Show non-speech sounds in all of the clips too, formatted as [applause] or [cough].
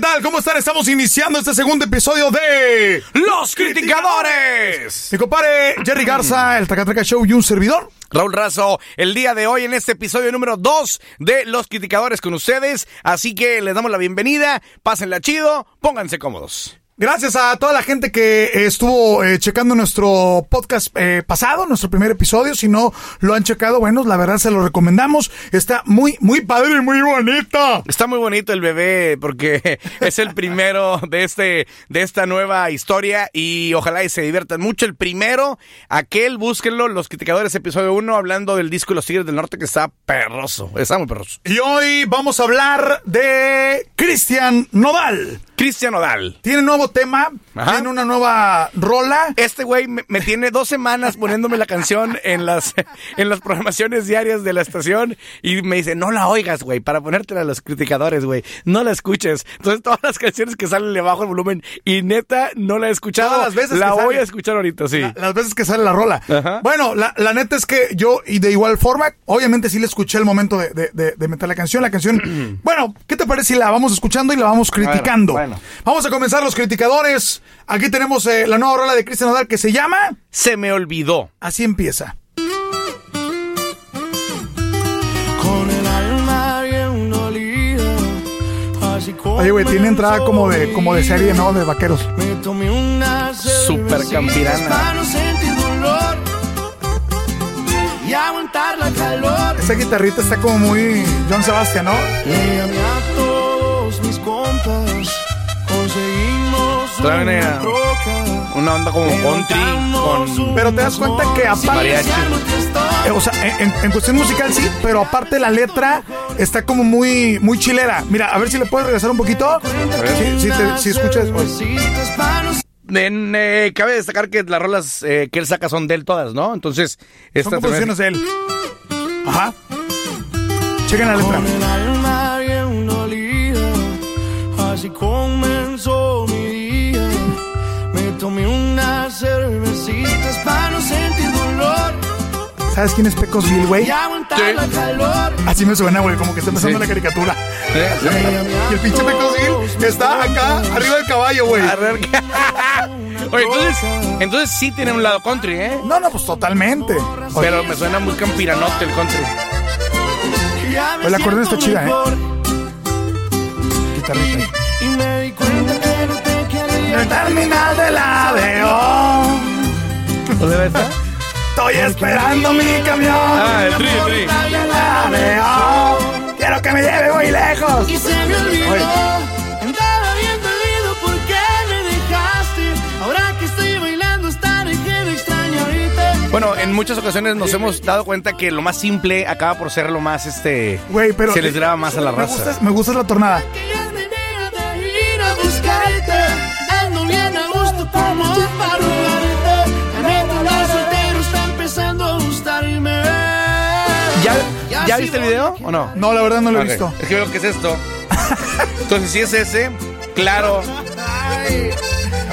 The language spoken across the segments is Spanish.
¿qué tal? ¿Cómo están? Estamos iniciando este segundo episodio de Los Criticadores. Mi compadre Jerry Garza, el Tracatraca Show y un servidor. Raúl Razo, el día de hoy en este episodio número 2 de Los Criticadores con ustedes. Así que les damos la bienvenida, pásenla chido, pónganse cómodos. Gracias a toda la gente que estuvo eh, checando nuestro podcast eh, pasado, nuestro primer episodio. Si no lo han checado, bueno, la verdad se lo recomendamos. Está muy, muy padre y muy bonito. Está muy bonito el bebé porque [laughs] es el primero de este, de esta nueva historia y ojalá y se diviertan mucho. El primero, aquel, búsquenlo, Los Criticadores, episodio 1, hablando del disco Los Tigres del Norte que está perroso, está muy perroso. Y hoy vamos a hablar de Cristian Nodal. Cristian Nodal. Tiene nuevo tema, Ajá. tiene una nueva rola. Este güey me, me tiene dos semanas poniéndome la canción en las, en las programaciones diarias de la estación y me dice, no la oigas, güey, para ponértela a los criticadores, güey, no la escuches. Entonces todas las canciones que salen le bajo el volumen y neta no la he escuchado. Todas las veces la voy sale. a escuchar ahorita, sí. La- las veces que sale la rola. Ajá. Bueno, la, la neta es que yo, y de igual forma, obviamente sí le escuché el momento de, de- de- de meter la canción. La canción, [clears throat] bueno, ¿qué te parece si la vamos escuchando y la vamos criticando? bueno. Vamos a comenzar los criticadores. Aquí tenemos eh, la nueva rola de Cristian Nodal que se llama Se me olvidó. Así empieza. Con el alma bien dolida. Así como Oye, güey, tiene entrada como de, como de serie, ¿no? De vaqueros. Me tomé una cervecita campirana. Para no sentir dolor. Y aguantar la calor. Esa guitarrita está como muy John Sebastian, ¿no? Trae una onda como country con... Pero te das cuenta que aparte-. Eh, o sea, en, en- cuestión musical sí, pero aparte la letra está como muy, muy chilera. Mira, a ver si le puedes regresar un poquito. Si, si, te- si escuchas. oye. En, eh, cabe destacar que las rolas eh, que él saca son de él todas, ¿no? Entonces, esta Son composiciones de él. Ajá. Chequen la letra. Con el alma bien dolida, así comenzó tomé unas cervecitas para no sentir dolor ¿Sabes quién es Pecos Bill, güey? la. Así me suena, güey, como que está empezando Sí. la caricatura. ¿Sí? Y el pinche Pecos Bill está acá, arriba del caballo, güey. A ver, ¿qué? [laughs] Oye, entonces, entonces sí tiene un lado country, ¿eh? No, no, pues totalmente. Oye, Pero me suena muy campiranote el country. Me El acordeón está chida, ¿eh? guitarrita. Y me di cuenta que quería. El terminal de la ADO. ¿Dónde va esta? Estoy esperando mi camión. Ah, el tri, el tri. de la ADO. Quiero que me lleve muy lejos. Y se me olvidó. Oye. Andaba bien perdido porque me dejaste. Ahora que estoy bailando, hasta dejé de extrañarte. Bueno, en muchas ocasiones nos hemos dado cuenta que lo más simple acaba por ser lo más, este... Güey, pero. Se les graba más a la Me raza. gusta, me gusta la tornada. Gusto como para rogarte. La neta, la soltero está empezando a gustarme. ¿Ya, ¿ya viste el video o no? No, la verdad no lo he visto. Es que veo que es esto. Entonces, si es ese, claro.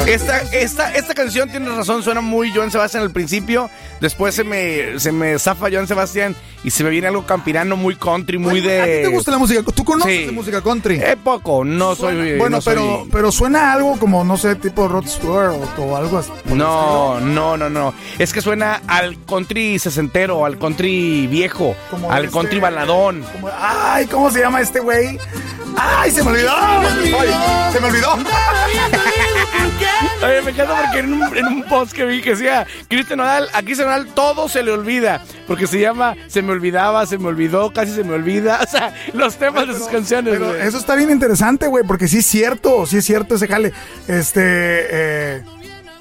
Esta, esta, esta canción, tienes razón, suena muy Joan Sebastián al principio. Después se me, se me zafa Joan Sebastián y se me viene algo campirano, muy country, muy de. ¿A ti te gusta la música? ¿Tú conoces Sí. de música country? Eh, poco, no soy. bueno, no soy- pero, pero suena algo como, no sé, tipo Rod Stewart o, algo así. No, no, no, no. Es que suena al country sesentero, al country viejo, Como al este- country baladón. Como- ay, ¿cómo se llama este güey? ¡Ay, se me olvidó! Ay, se me olvidó. Oye, me encanta porque en un, en un post que vi que decía Cristian Nodal, aquí se Nodal todo se le olvida. Porque se llama Se me olvidaba, se me olvidó, casi se me olvida. [laughs] O sea, los temas de sus canciones. Pero eso está bien interesante, güey, porque sí es cierto, sí es cierto ese jale. Este, eh,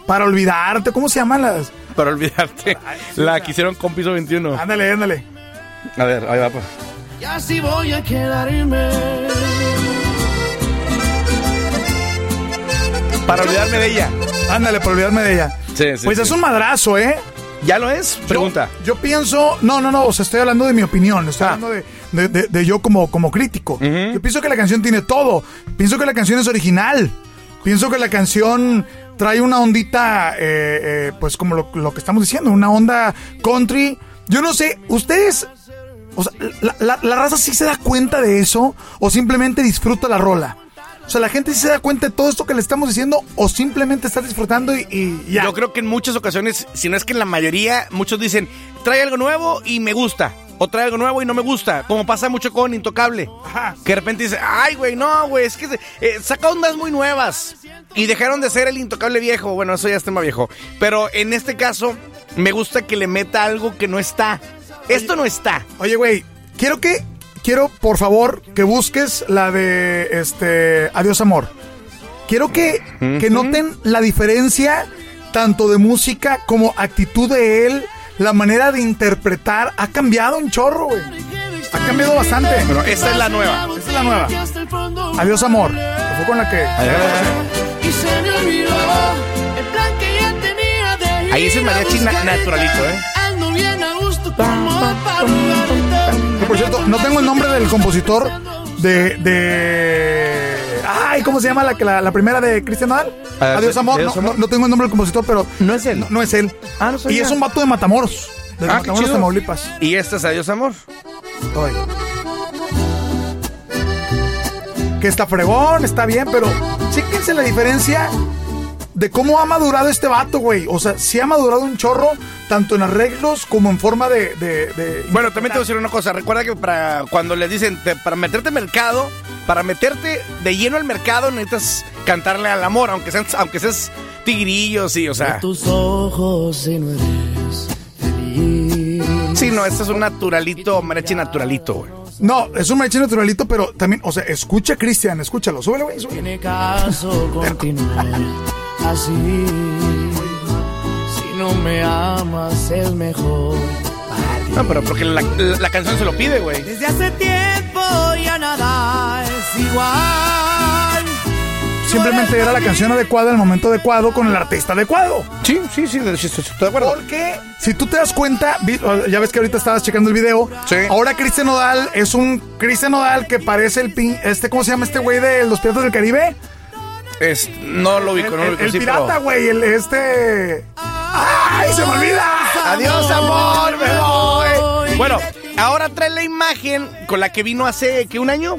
para olvidarte, ¿cómo se llaman las? Para olvidarte, la que hicieron con piso 21. Ándale, ándale. A ver, ahí va. pues. Y así voy a quedarme. Para olvidarme de ella. Ándale, para olvidarme de ella. Sí, sí, pues sí. es un madrazo, ¿eh? ¿Ya lo es? Pregunta. Yo, yo pienso, no, no, no, o sea, estoy hablando de mi opinión, estoy Ah. hablando de, de- de- de yo como, como crítico. Yo pienso que la canción tiene todo. Pienso que la canción es original. Pienso que la canción trae una ondita, eh, eh, pues como lo, lo que estamos diciendo, una onda country. Yo no sé, ustedes, o sea, la, la- la raza sí se da cuenta de eso o simplemente disfruta la rola. O sea, la gente sí se da cuenta de todo esto que le estamos diciendo o simplemente está disfrutando y, y ya. Yo creo que en muchas ocasiones, si no es que en la mayoría, muchos dicen, trae algo nuevo y me gusta. O trae algo nuevo y no me gusta. Como pasa mucho con Intocable. Ajá. Que de repente dice, ay, güey, no, güey, es que eh, saca ondas muy nuevas. Y dejaron de ser el Intocable viejo. Bueno, eso ya es tema viejo. Pero en este caso, me gusta que le meta algo que no está. Esto no está. Oye, güey, quiero que, quiero por favor que busques la de este Adiós Amor. Quiero que, que noten la diferencia tanto de música como actitud de él, la manera de interpretar. Ha cambiado un chorro, güey. Ha cambiado bastante. Bueno, esta es la nueva. Esta es la nueva. Adiós Amor. que Fue con la que. Y se me olvidó el plan que ya tenía de Ahí es el mariachi naturalito, ¿eh? Que, por cierto, no tengo el nombre del compositor de. de... Ay, ¿cómo se llama la, que la, la primera de Cristian Nodal? Ah, Adiós Amor. Adiós No, Amor. no- no tengo el nombre del compositor, pero. No es él. No, no es él. Ah, no. Y es un vato de Matamoros. De Ah, qué Matamoros, chido. Tamaulipas. Y esta es Adiós Amor. Ay. Que está fregón, está bien, pero chéquense la diferencia de cómo ha madurado este vato, güey. O sea, sí ha madurado un chorro, tanto en arreglos como en forma de. de- de- Bueno, también te voy a decir una cosa. Recuerda que para cuando les dicen te- para meterte al mercado, para meterte de lleno al mercado, necesitas cantarle al amor, aunque seas, aunque seas tigrillo, sí, o sea. Tus ojos si no eres feliz. Sí, no, este es un naturalito, mariachi naturalito, güey. No, es un mariachi naturalito, pero también, o sea, escucha Cristian, escúchalo, súbele, güey, súbele. Tiene caso [laughs] continuar así. Si no me amas es mejor. No, pero porque la, la- la canción se lo pide, güey. Desde hace tiempo ya nada es igual. Simplemente era la canción adecuada, el momento adecuado, con el artista adecuado. Sí, sí, sí, sí, sí, estoy de acuerdo. Porque si tú te das cuenta, vi- ya ves que ahorita estabas checando el video. Sí. Ahora Cristian Nodal es un Cristian Nodal que parece el pin, este, ¿cómo se llama este güey de los Piratas del Caribe? Es, no lo ubico, no lo el- ubico, el sí, pirata, pero- güey, el este. ¡Ay, se me olvida! Adiós, amor, me voy. Bueno, ahora trae la imagen con la que vino hace, ¿qué, un año?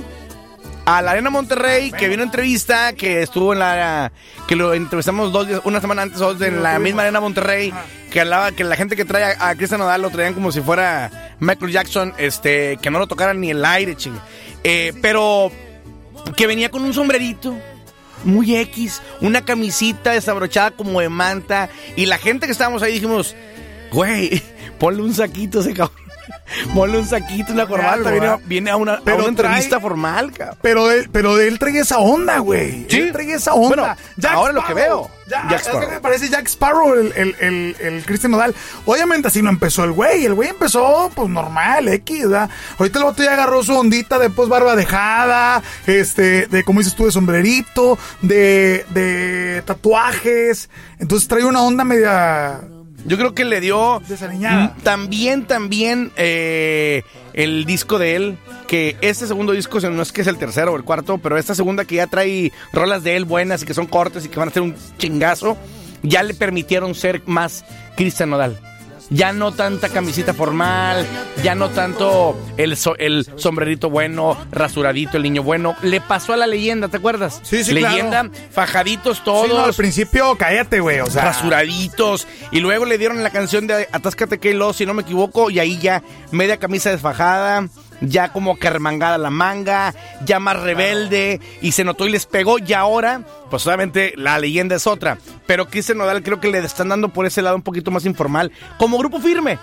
A la Arena Monterrey, que vino a entrevista, que estuvo en la... que lo entrevistamos dos días, una semana antes, dos, en la misma Arena Monterrey, que hablaba que la gente que trae a, a Cristian Nodal lo traían como si fuera Michael Jackson, este, que no lo tocaran ni el aire, chingue. Eh, pero que venía con un sombrerito. Muy X, una camisita desabrochada como de manta. Y la gente que estábamos ahí dijimos, güey, [laughs] ponle un saquito a ese cabrón. [laughs] Ponle un saquito, una corbata. Viene, viene a una, Pero a una entrevista trae- formal, cabrón. Pero él, pero él trae esa onda, güey. Sí. Él trae esa onda. Bueno, ahora lo que veo. Ya, Jack es que Sparrow. me parece Jack Sparrow el, el, el, el Christian Nodal. Obviamente así no empezó el güey. El güey empezó, pues, normal, X, ¿verdad? Ahorita el vato ya agarró su ondita de, pues, barba dejada, este, de, como dices tú, de sombrerito, de, de tatuajes. Entonces trae una onda media... Yo creo que le dio también, también eh, el disco de él, que este segundo disco no es que es el tercero o el cuarto, pero esta segunda que ya trae rolas de él buenas y que son cortes y que van a ser un chingazo, ya le permitieron ser más Cristian Nodal. Ya no tanta camisita formal, ya no tanto el, so- el sombrerito bueno, rasuradito, el niño bueno. Le pasó a la leyenda, ¿te acuerdas? Sí, sí, Leyenda, claro. fajaditos Sí, todos no, al principio, cállate, güey, o sea... rasuraditos. Y luego le dieron la canción de Atáscate que lo, si no me equivoco, y ahí ya media camisa desfajada, ya como que remangada la manga, ya más rebelde, y se notó y les pegó. Y ahora, pues obviamente la leyenda es otra. Pero Cristian Nodal creo que le están dando por ese lado un poquito más informal, como grupo firme.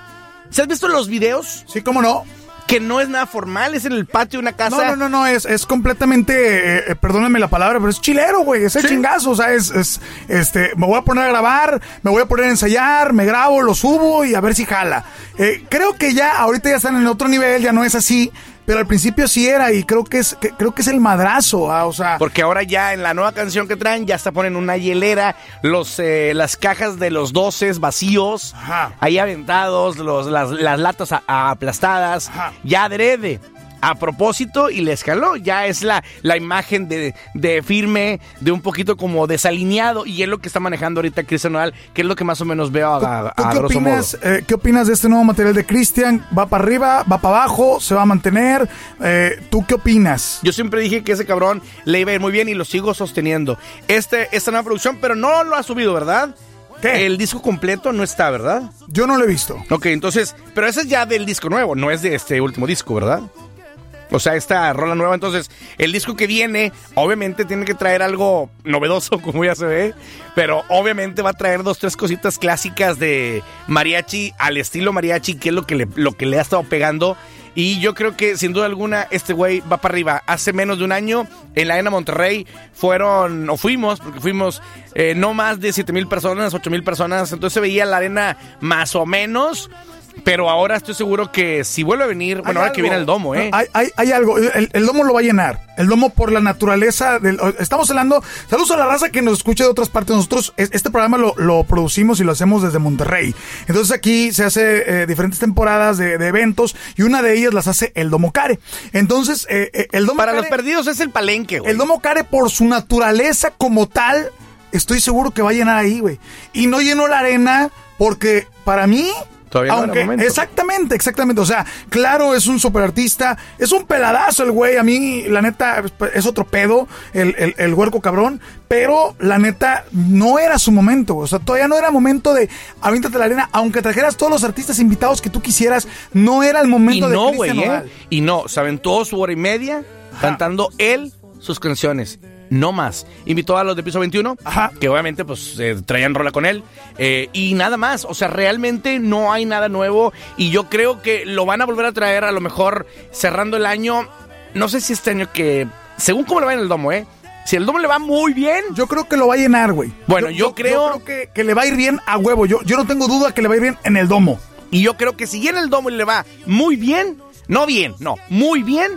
¿Se has visto los videos? Sí, cómo no. Que no es nada formal, es en el patio de una casa. No, no, no, no, es, es completamente, eh, eh, perdónenme la palabra, pero es chilero, güey, es el Sí. chingazo, o sea, es, es, este, me voy a poner a grabar, me voy a poner a ensayar, me grabo, lo subo y a ver si jala. Eh, creo que ya, ahorita ya están en otro nivel, ya no es así, pero al principio sí era y creo que es, que- creo que es el madrazo, ah, o sea, Porque ahora ya en la nueva canción que traen ya hasta ponen una hielera, los eh, las cajas de los doces vacíos, Ajá. ahí aventados, los, las, las latas a- a- aplastadas, Ajá. ya adrede. A propósito y le escaló. Ya es la, la imagen de, de firme, de un poquito como desalineado y es lo que está manejando ahorita Cristian Nodal, que es lo que más o menos veo a, a, ¿Tú a qué, grosso opinas, modo. eh, ¿Qué opinas de este nuevo material de Cristian? ¿Va para arriba? ¿Va para abajo? ¿Se va a mantener? Eh, ¿Tú qué opinas? Yo siempre dije que ese cabrón le iba a ir muy bien y lo sigo sosteniendo. Este, esta nueva producción, pero no lo ha subido, ¿verdad? ¿Qué? El disco completo no está, ¿verdad? Yo no lo he visto. Ok, entonces, pero ese es ya del disco nuevo, no es de este último disco, ¿verdad? O sea, esta rola nueva, entonces, el disco que viene, obviamente tiene que traer algo novedoso, [laughs] como ya se ve, pero obviamente va a traer dos, tres cositas clásicas de mariachi al estilo mariachi, que es lo que le, lo que le ha estado pegando. Y yo creo que sin duda alguna este güey va para arriba. Hace menos de un año en la Arena Monterrey fueron, o fuimos, porque fuimos eh, no más de 7 mil personas, 8 mil personas. Entonces se veía la arena más o menos. Pero ahora estoy seguro que si vuelve a venir, bueno, ahora que viene el domo, ¿eh? Hay, hay- hay algo. El, el domo lo va a llenar. El domo por la naturaleza. Del, estamos hablando. Saludos a la raza que nos escucha de otras partes. Nosotros, es- este programa lo, lo producimos y lo hacemos desde Monterrey. Entonces aquí se hace eh, diferentes temporadas de, de eventos y una de ellas las hace el Domo Care. Entonces, eh, eh, el Domo Para Care- los perdidos es el palenque, güey. El Domo Care, por su naturaleza como tal, estoy seguro que va a llenar ahí, güey. Y no llenó la arena porque para mí. Todavía no era aunque, momento. exactamente, exactamente. O sea, claro, es un superartista. Es un peladazo el güey. A mí, la neta, es otro pedo, el, el, el huerco cabrón. Pero, la neta, no era su momento. O sea, todavía no era momento de avíntate la arena. Aunque trajeras todos los artistas invitados que tú quisieras, no era el Y momento de no, Cristian güey, ¿eh? Y no, se aventó su hora y media cantando él sus canciones. No más. Invitó a los de piso 21, Ajá. que obviamente pues eh, traían rola con él. eh, y nada más. O sea, realmente no hay nada nuevo. Y yo creo que lo van a volver a traer a lo mejor cerrando el año. No sé si este año que. Según cómo le va en el domo, ¿eh? Si el domo le va muy bien. Yo creo que lo va a llenar, güey. Bueno, yo creo- que, que le va a ir bien a huevo. Yo, yo no tengo duda que le va a ir bien en el domo. Y yo creo que si llena el domo y le va muy bien, no bien, no, muy bien,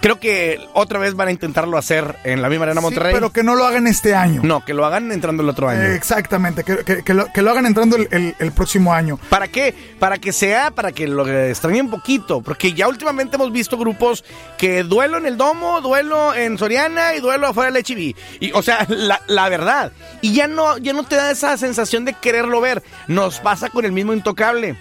creo que otra vez van a intentarlo hacer en la misma Arena Monterrey. Sí, pero que no lo hagan este año. No, que lo hagan entrando el otro año. Eh, exactamente, que, que- que lo, que lo hagan entrando el, el- el próximo año. ¿Para qué? Para que sea, para que lo extrañen un poquito. Porque ya últimamente hemos visto grupos que duelo en el Domo, duelo en Soriana y duelo afuera del HB. Y, o sea, [laughs] la, la verdad. Y ya no, ya no te da esa sensación de quererlo ver. Nos pasa con el mismo Intocable.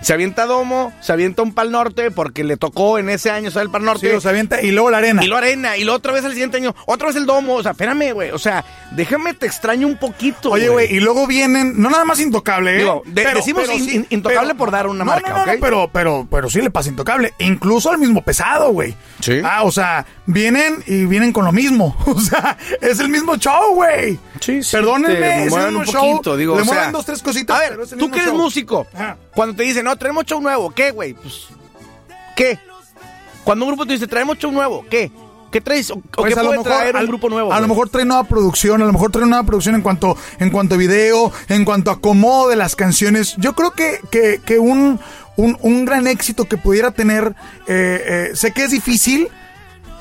Se avienta Domo, se avienta un Pal Norte porque le tocó en ese año ser el Pal Norte. Sí, los avienta y luego la arena. Y lo arena, y lo otra vez el siguiente año, otra vez el domo. O sea, espérame, güey. O sea, déjame te extraño un poquito. Oye, güey, y luego vienen, no nada más intocable, ¿eh? Digo, de- decimos in- in- Intocable por dar una no, marca, no, no, ¿ok? no, pero, pero, pero sí le pasa intocable. Incluso al mismo pesado, güey. Sí. Ah, o sea, vienen y vienen con lo mismo. [laughs] O sea, es el mismo show, güey. Sí, sí, Perdónenme, es el mismo un show. poquito, digo, Le o sea, mueven dos, tres cositas. A ver, pero es el tú mismo que eres show. músico, Ajá. cuando te dicen, no, traemos show nuevo, ¿qué, güey? Pues, ¿qué? Cuando un grupo te dice, traemos show nuevo, ¿qué? ¿Qué traes? ¿O, Pues qué a lo mejor, traer un al- grupo nuevo? A lo mejor trae nueva producción, a lo mejor trae nueva producción en cuanto, en cuanto a video, en cuanto a acomodo de las canciones. Yo creo que, que, que un, un, un gran éxito que pudiera tener, eh, eh, sé que es difícil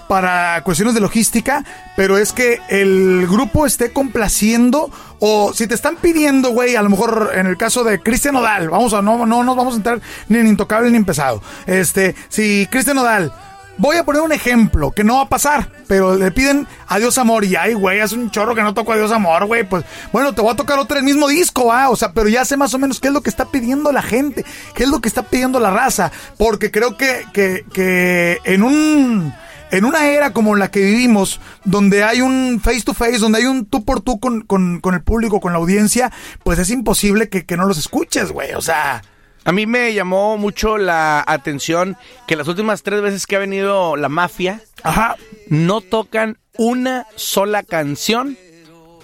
para cuestiones de logística, pero es que el grupo esté complaciendo o si te están pidiendo, güey, a lo mejor en el caso de Cristian Odal, vamos a no no nos vamos a entrar ni en intocable ni en pesado. Este, si Cristian Odal Voy a poner un ejemplo que no va a pasar, pero le piden adiós amor y ay, güey, es un chorro que no toco adiós amor, güey. Pues bueno, te voy a tocar otro el mismo disco, ah, o sea, pero ya sé más o menos qué es lo que está pidiendo la gente, qué es lo que está pidiendo la raza, porque creo que, que, que en un en una era como la que vivimos, donde hay un face to face, donde hay un tú por tú con, con, con el público, con la audiencia, pues es imposible que, que no los escuches, güey. O sea, A mí me llamó mucho la atención que las últimas tres veces que ha venido la mafia, ajá. no tocan una sola canción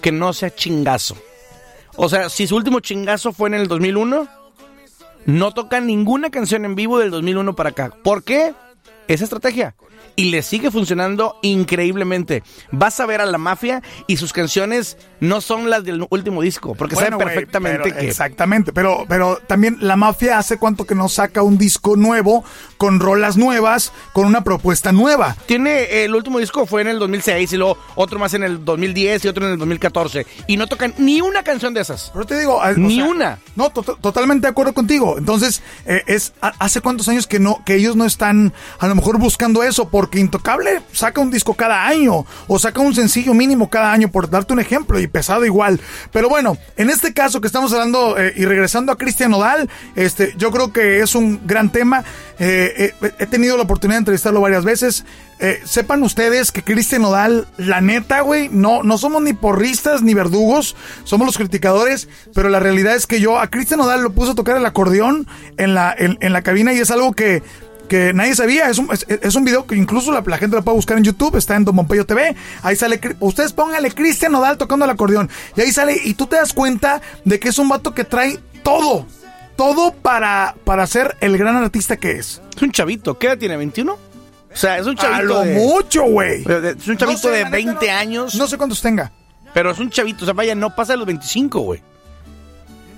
que no sea chingazo. O sea, si su último chingazo fue en el 2001, no tocan ninguna canción en vivo del 2001 para acá. ¿Por qué? Esa estrategia. Y le sigue funcionando increíblemente. Vas a ver a la mafia y sus canciones no son las del último disco, porque Bueno, saben perfectamente pero- que... Exactamente, pero, pero también la mafia hace cuánto que no saca un disco nuevo, con rolas nuevas, con una propuesta nueva. Tiene, el último disco fue en el 2006 y luego otro más en el 2010 y otro en el 2014. Y no tocan ni una canción de esas. Pero te digo, o Ni una. No, to- totalmente de acuerdo contigo. Entonces, eh, es hace cuántos años que no, que ellos no están, a lo mejor buscando eso, porque Intocable saca un disco cada año o saca un sencillo mínimo cada año, por darte un ejemplo, y pesado igual. Pero bueno, en este caso que estamos hablando eh, y regresando a Cristian Nodal, este, yo creo que es un gran tema. Eh, eh, he tenido la oportunidad de entrevistarlo varias veces. Sepan ustedes que Cristian Nodal, la neta, güey, no, no somos ni porristas ni verdugos, somos los criticadores, pero la realidad es que yo a Cristian Nodal lo puse a tocar el acordeón en la, en la cabina y es algo que, que nadie sabía. Es un, es, es un video que incluso la, la, gente lo puede buscar en YouTube, está en Don Pompeyo TV. Ahí sale, ustedes pónganle Cristian Nodal tocando el acordeón. Y ahí sale, y tú te das cuenta de que es un vato que trae todo. Todo para, para ser el gran artista que es. Es un chavito, ¿qué edad tiene? ¿21? O sea, es un chavito. A lo de, mucho, güey. Es un chavito no sé, de 20 neta, no, años. No sé cuántos tenga. Pero es un chavito, o sea, vaya, no pasa de los 25, güey.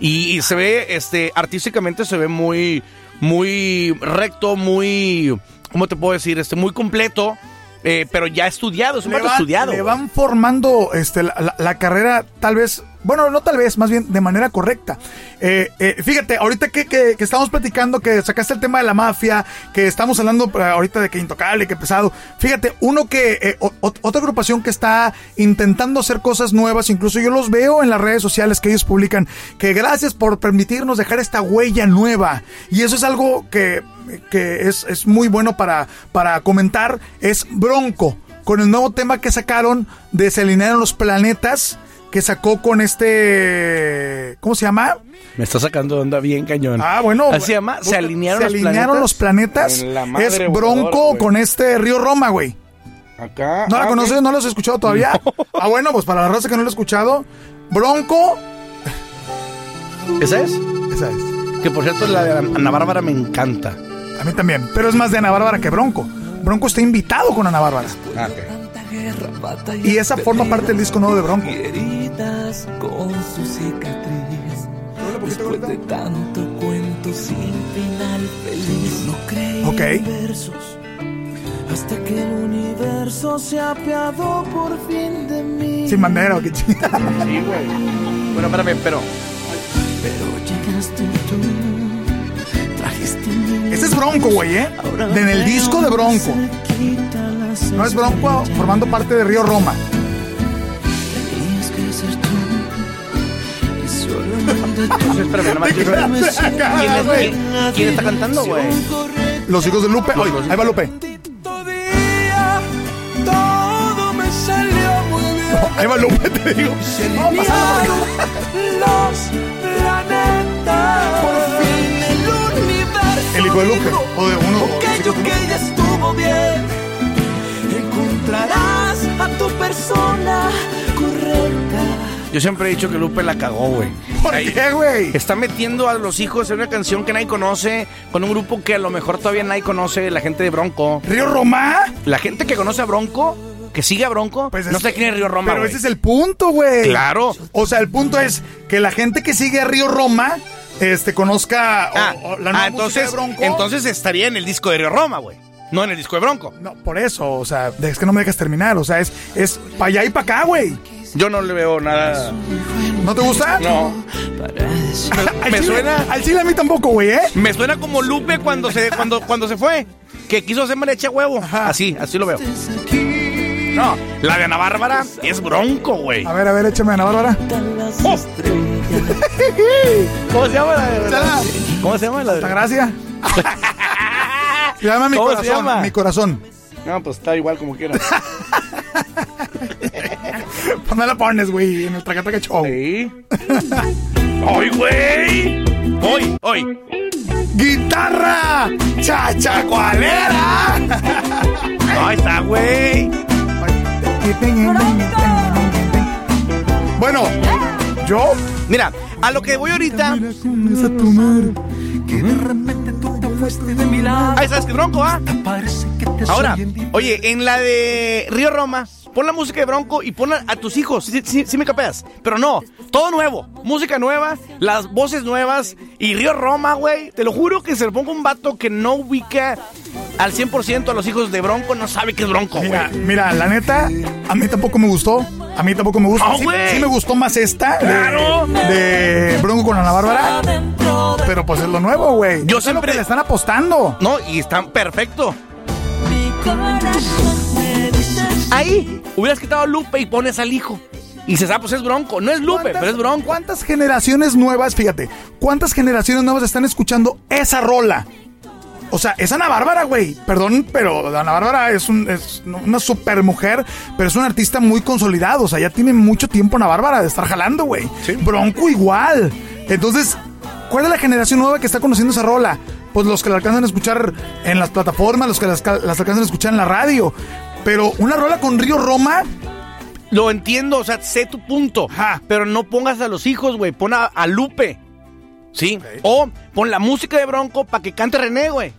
Y, y, se ve, este, artísticamente se ve muy, muy recto, muy, ¿cómo te puedo decir? Este, muy completo. Eh, pero ya estudiado, es un le va, estudiado. Le van formando este, la, la, la, carrera, tal vez, bueno, no tal vez, más bien de manera correcta. Eh, eh, fíjate, ahorita que, que, estamos platicando, que sacaste el tema de la mafia, que estamos hablando ahorita de que intocable, que pesado. Fíjate, uno que, eh, otra agrupación que está intentando hacer cosas nuevas, incluso yo los veo en las redes sociales que ellos publican, que gracias por permitirnos dejar esta huella nueva. Y eso es algo que que es, es muy bueno para, para comentar es Bronco, con el nuevo tema que sacaron de Se alinearon los planetas, que sacó con este... ¿Cómo se llama? Me está sacando de onda bien cañón. Ah, bueno. Así se llama, Se alinearon, se alinearon los planetas. los planetas. Es Bronco con este Río Roma, güey. Acá. ¿No la ah, conoces? okay. ¿No lo has escuchado todavía? [laughs] No. Ah, bueno, pues para la raza que no lo ha escuchado, Bronco... ¿Esa es? Esa es. Que por cierto, la de Ana Bárbara me encanta. A mí también. Pero es más de Ana Bárbara que Bronco. Bronco está invitado con Ana Bárbara. Ah, okay. Y esa forma parte del disco nuevo de Bronco. con su cicatriz. Después de tanto cuento sin final feliz. No creí okay. versos. Hasta que el universo se apiadó por fin de mí. Sin bandera, ¿o qué chingada? Sí, güey. Bueno, espérame, pero. Pero llegaste tú. Ese es Bronco, güey, ¿eh? De en el disco de Bronco. No es Bronco formando parte de Río Roma. [laughs] Espérame, nomás quiero... ¿Quién, es, ¿quién, ¿Quién está cantando, güey? Los hijos de Lupe. Oye, ahí va Lupe. Todo me salió muy bien. No, ahí va Lupe, te digo. Se no, los planetas. Por fin el universo. El hijo de Lupe. O de uno. Aquello que ya estuvo bien. Encontrarás a tu persona correcta. Yo siempre he dicho que Lupe la cagó, güey. ¿Por qué, güey? Está metiendo a los hijos en una canción que nadie conoce, con un grupo que a lo mejor todavía nadie conoce, la gente de Bronco. ¿Río Roma? La gente que conoce a Bronco, que sigue a Bronco, pues no sé quién es Río Roma, Pero wey. ese es el punto, güey. Claro. O sea, el punto es que la gente que sigue a Río Roma este, conozca ah, o, o la nueva ah, entonces, de Bronco. entonces estaría en el disco de Río Roma, güey. No en el disco de Bronco. No, por eso, o sea, es que no me dejas terminar. O sea, es, es para allá y para acá, güey. Yo no le veo nada. ¿No te gusta? No. [laughs] me chile, suena. Al chile a mí tampoco, güey, ¿eh? Me suena como Lupe cuando se, cuando, cuando se fue. Que quiso hacerme leche a huevo. Ajá. Así, así lo veo. No, la de Ana Bárbara es bronco, güey. A ver, a ver, échame a Ana Bárbara. Oh. [laughs] ¿Cómo se llama la de Chala. ¿Cómo se llama la de Gracias. [laughs] se llama mi ¿Cómo se corazón. llama? Mi corazón. No, pues está igual como quiera. [laughs] ¿Dónde la pones, güey? En el Tracatraca Show. Sí. ¡Hoy, güey! ¡Hoy, hoy! ¡Guitarra! ¡Chachacualera! [laughs] Ahí está, güey. Bueno, yo. Mira, a lo que voy ahorita. Fuiste de mi lado. Ahí sabes que bronco, ¿ah? Ahora, oye, en la de Río Roma, pon la música de Bronco y pon a, tus hijos. Sí me capeas. Pero no, todo nuevo. Música nueva, las voces nuevas. Y Río Roma, güey. Te lo juro que se le ponga un vato que no ubica al 100% a los hijos de Bronco, no sabe qué es Bronco, güey. Mira, mira, la neta, a mí tampoco me gustó. A mí tampoco me gusta. No, sí, me gustó más esta. de- Claro. De, Bronco con Ana Bárbara. Pero pues es lo nuevo, güey. Yo Es lo siempre- que le están apostando. No, y está perfecto. Ahí hubieras quitado a Lupe y pones al hijo. Y dices, ah, pues es Bronco. No es Lupe, pero es Bronco. ¿Cuántas generaciones nuevas, fíjate, cuántas generaciones nuevas están escuchando esa rola? O sea, es Ana Bárbara, güey. Perdón, pero Ana Bárbara es, un, es una super mujer, pero es un artista muy consolidado. O sea, ya tiene mucho tiempo Ana Bárbara de estar jalando, güey. Bronco igual. Entonces, ¿cuál es la generación nueva que está conociendo esa rola? Pues los que la alcanzan a escuchar en las plataformas, los que las, las alcanzan a escuchar en la radio. Pero una rola con Río Roma, Lo entiendo, o sea, sé tu punto. Ajá. Pero no pongas a los hijos, güey. Pon a, a Lupe. ¿Sí? O pon la música de Bronco para que cante René, güey.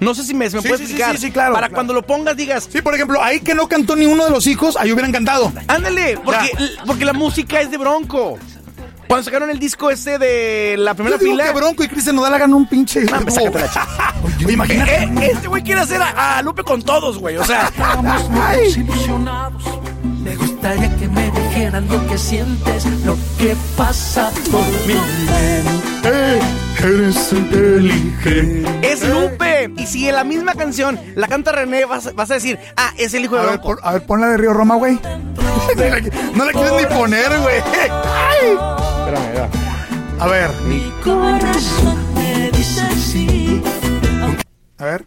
No sé si me, se me Sí, puede sí, sí, explicar. sí, sí, claro, Para claro. cuando lo pongas digas, Sí, por ejemplo, ahí que no cantó ni uno de los hijos, ahí hubieran cantado. ándale, porque, porque la música es de Bronco. Cuando sacaron el disco ese de la primera Yo digo fila. que Bronco y Cristian Nodal hagan un pinche. No, pues, sácate la Oye, imagínate. Eh, eh, este güey quiere hacer a, a Lupe con todos, güey. O sea, Estamos muy desilusionados. Me gustaría que me dijeran lo que sientes, lo que pasa por mi mente. Eres inteligente. es Lupe. Y si en la misma canción la canta René, vas, vas a decir, ah, es el hijo de A ver, Bronco. por- a ver, ponla de Río Roma, güey. [laughs] no la, quieres ni poner, güey. Ay. A ver, Mi corazón me dice sí. a ver.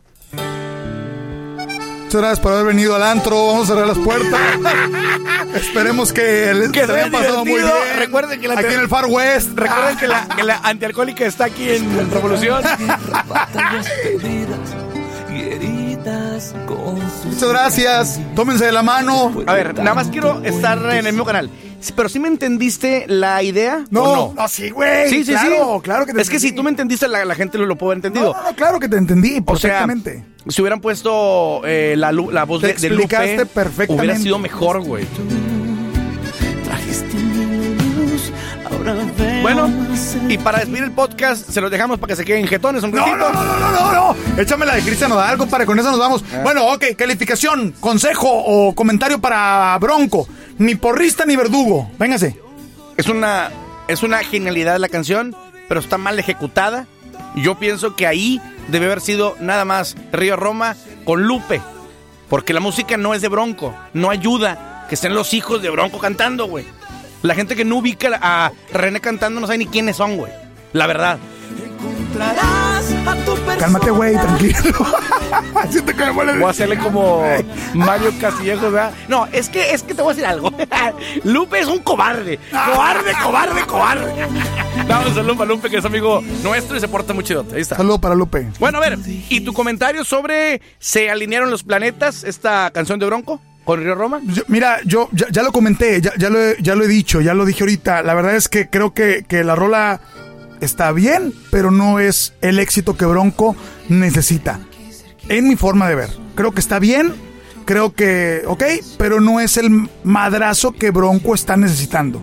Muchas gracias por haber venido al antro. Vamos a cerrar las puertas. [laughs] Esperemos que les Que haya pasado muy bien. Recuerden que la- aquí en el Far West. Recuerden que la, que la antialcohólica está aquí en Revolución. [laughs] Muchas gracias. Tómense de la mano. A ver, nada más quiero estar en el mismo canal. Pero sí me entendiste la idea. No, ¿o no, sí, güey. Sí, sí, claro, sí. claro que te Es que si tú me entendiste, la, la gente lo, lo puede haber No, entendido. no, no, claro que te entendí O sea, perfectamente. si hubieran puesto eh, la, la voz Te de, de Lupe, explicaste perfectamente. hubiera sido mejor, güey. Bueno, y para despedir el podcast, se los dejamos para que se queden jetones un No, ratito. no, no, no, no, no, no. Échame la de Cristian Nodal, compadre. Con eso nos vamos. Ah. Bueno, ok. Calificación, consejo o comentario para Bronco. Ni porrista ni verdugo. Véngase. Es una, es una genialidad la canción, pero está mal ejecutada. Yo pienso que ahí debe haber sido nada más Río Roma con Lupe. Porque la música no es de Bronco. No ayuda que estén los hijos de Bronco cantando, güey. La gente que no ubica a René cantando no sabe ni quiénes son, güey. La verdad. Cálmate, güey, tranquilo. Siento que me Voy a hacerle como Mario Castillejo, ¿verdad? No, es que, es que te voy a decir algo. [laughs] Lupe es un cobarde. Cobarde, cobarde, cobarde. [laughs] Dame un saludo para Lupe, que es amigo nuestro y se porta muy chido. Ahí está. Saludo para Lupe. Bueno, a ver, ¿y tu comentario sobre se alinearon los planetas, esta canción de Bronco con Río Roma? Yo- mira, yo ya, ya lo comenté, ya, ya lo he, ya lo he dicho, ya lo dije ahorita. La verdad es que creo que, que la rola está bien, pero no es el éxito que Bronco necesita. En mi forma de ver. Creo que está bien, creo que, ok, pero no es el madrazo que Bronco está necesitando.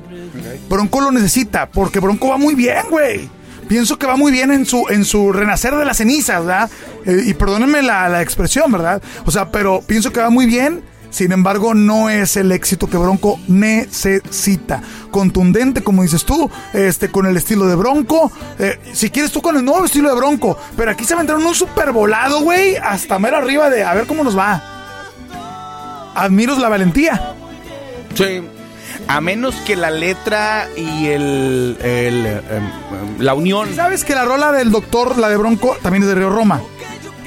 Bronco lo necesita, porque Bronco va muy bien, güey. Pienso que va muy bien en su, en su renacer de las cenizas, ¿verdad? Eh, y perdónenme la, la expresión, ¿verdad? O sea, pero pienso que va muy bien. Sin embargo, no es el éxito que Bronco necesita. Contundente, como dices tú, este, con el estilo de Bronco. Eh, si quieres tú con el nuevo estilo de Bronco. Pero aquí se aventaron un super volado, güey. Hasta mero arriba de a ver cómo nos va. Admiros la valentía. Sí. A menos que la letra y el, el, em, em, la unión. ¿Sabes que la rola del doctor, la de Bronco, también es de Río Roma?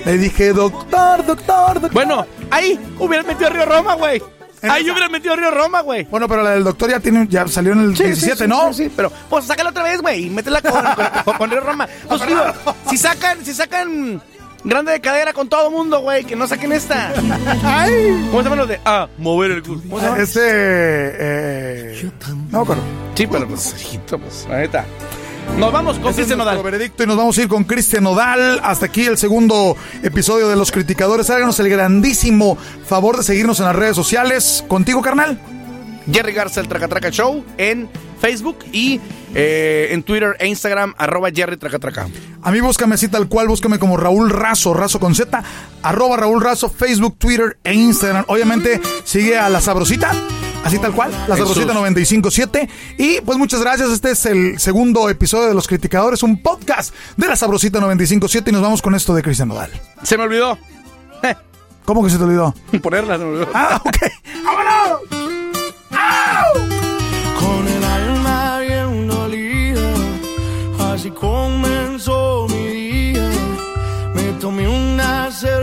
Le dije, doctor, doctor, doctor. Bueno, ahí hubieran metido a Río Roma, güey. Ahí esa. hubieran metido a Río Roma, güey. Bueno, pero la del doctor ya tiene, ya salió en el Sí, 17, sí, sí, ¿no? Sí, sí, pero pues sácala otra vez, güey, y métela con, [laughs] con, con Río Roma. [laughs] Pues digo, si sacan, si sacan grande de cadera con todo mundo, güey, que no saquen esta. ¿Cómo se llaman los de? Ah, mover el culo. ¿Cómo se llama? Este, eh, no acuerdo. Sí, pero pues, hijito, pues, la neta. Nos vamos con Cristian Nodal. veredicto y nos vamos a ir con Cristian Nodal. Hasta aquí el segundo episodio de Los Criticadores. Háganos el grandísimo favor de seguirnos en las redes sociales. ¿Contigo, carnal? Jerry Garza, el Tracatraca Show, en Facebook y eh, en Twitter e Instagram, arroba Jerry Tracatraca. A mí búscame así tal cual, búscame como Raúl Razo, Razo con Z, arroba Raúl Razo, Facebook, Twitter e Instagram. Obviamente sigue a La Sabrosita, así tal cual, La. Sabrosita 957. Y pues muchas gracias, este es el segundo episodio de Los Criticadores, un podcast de La Sabrosita 957 y nos vamos con esto de Cristian Nodal. Se me olvidó. ¿Cómo que se te olvidó? [laughs] Ponerla, se me olvidó. Ah, ok. [laughs] ¡Vámonos! con el alma bien dolida. Así comenzó mi día. Me tomé unas cervecitas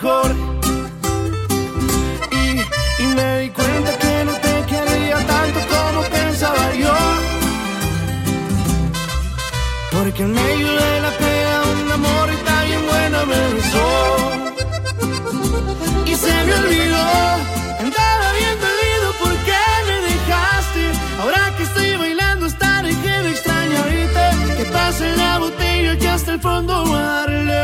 Y, me di cuenta que no te quería tanto como pensaba yo. Porque en medio de la pega un amor y bien buena me besó. Y se me olvidó, andaba bien dolido porque me dejaste. Ahora que estoy bailando hasta dejé de extrañarte. Que pase la botella que hasta el fondo voy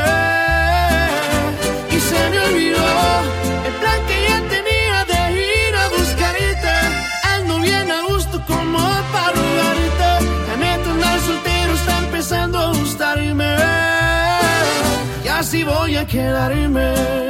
Así voy a quedarme.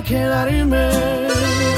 Gustarme. Y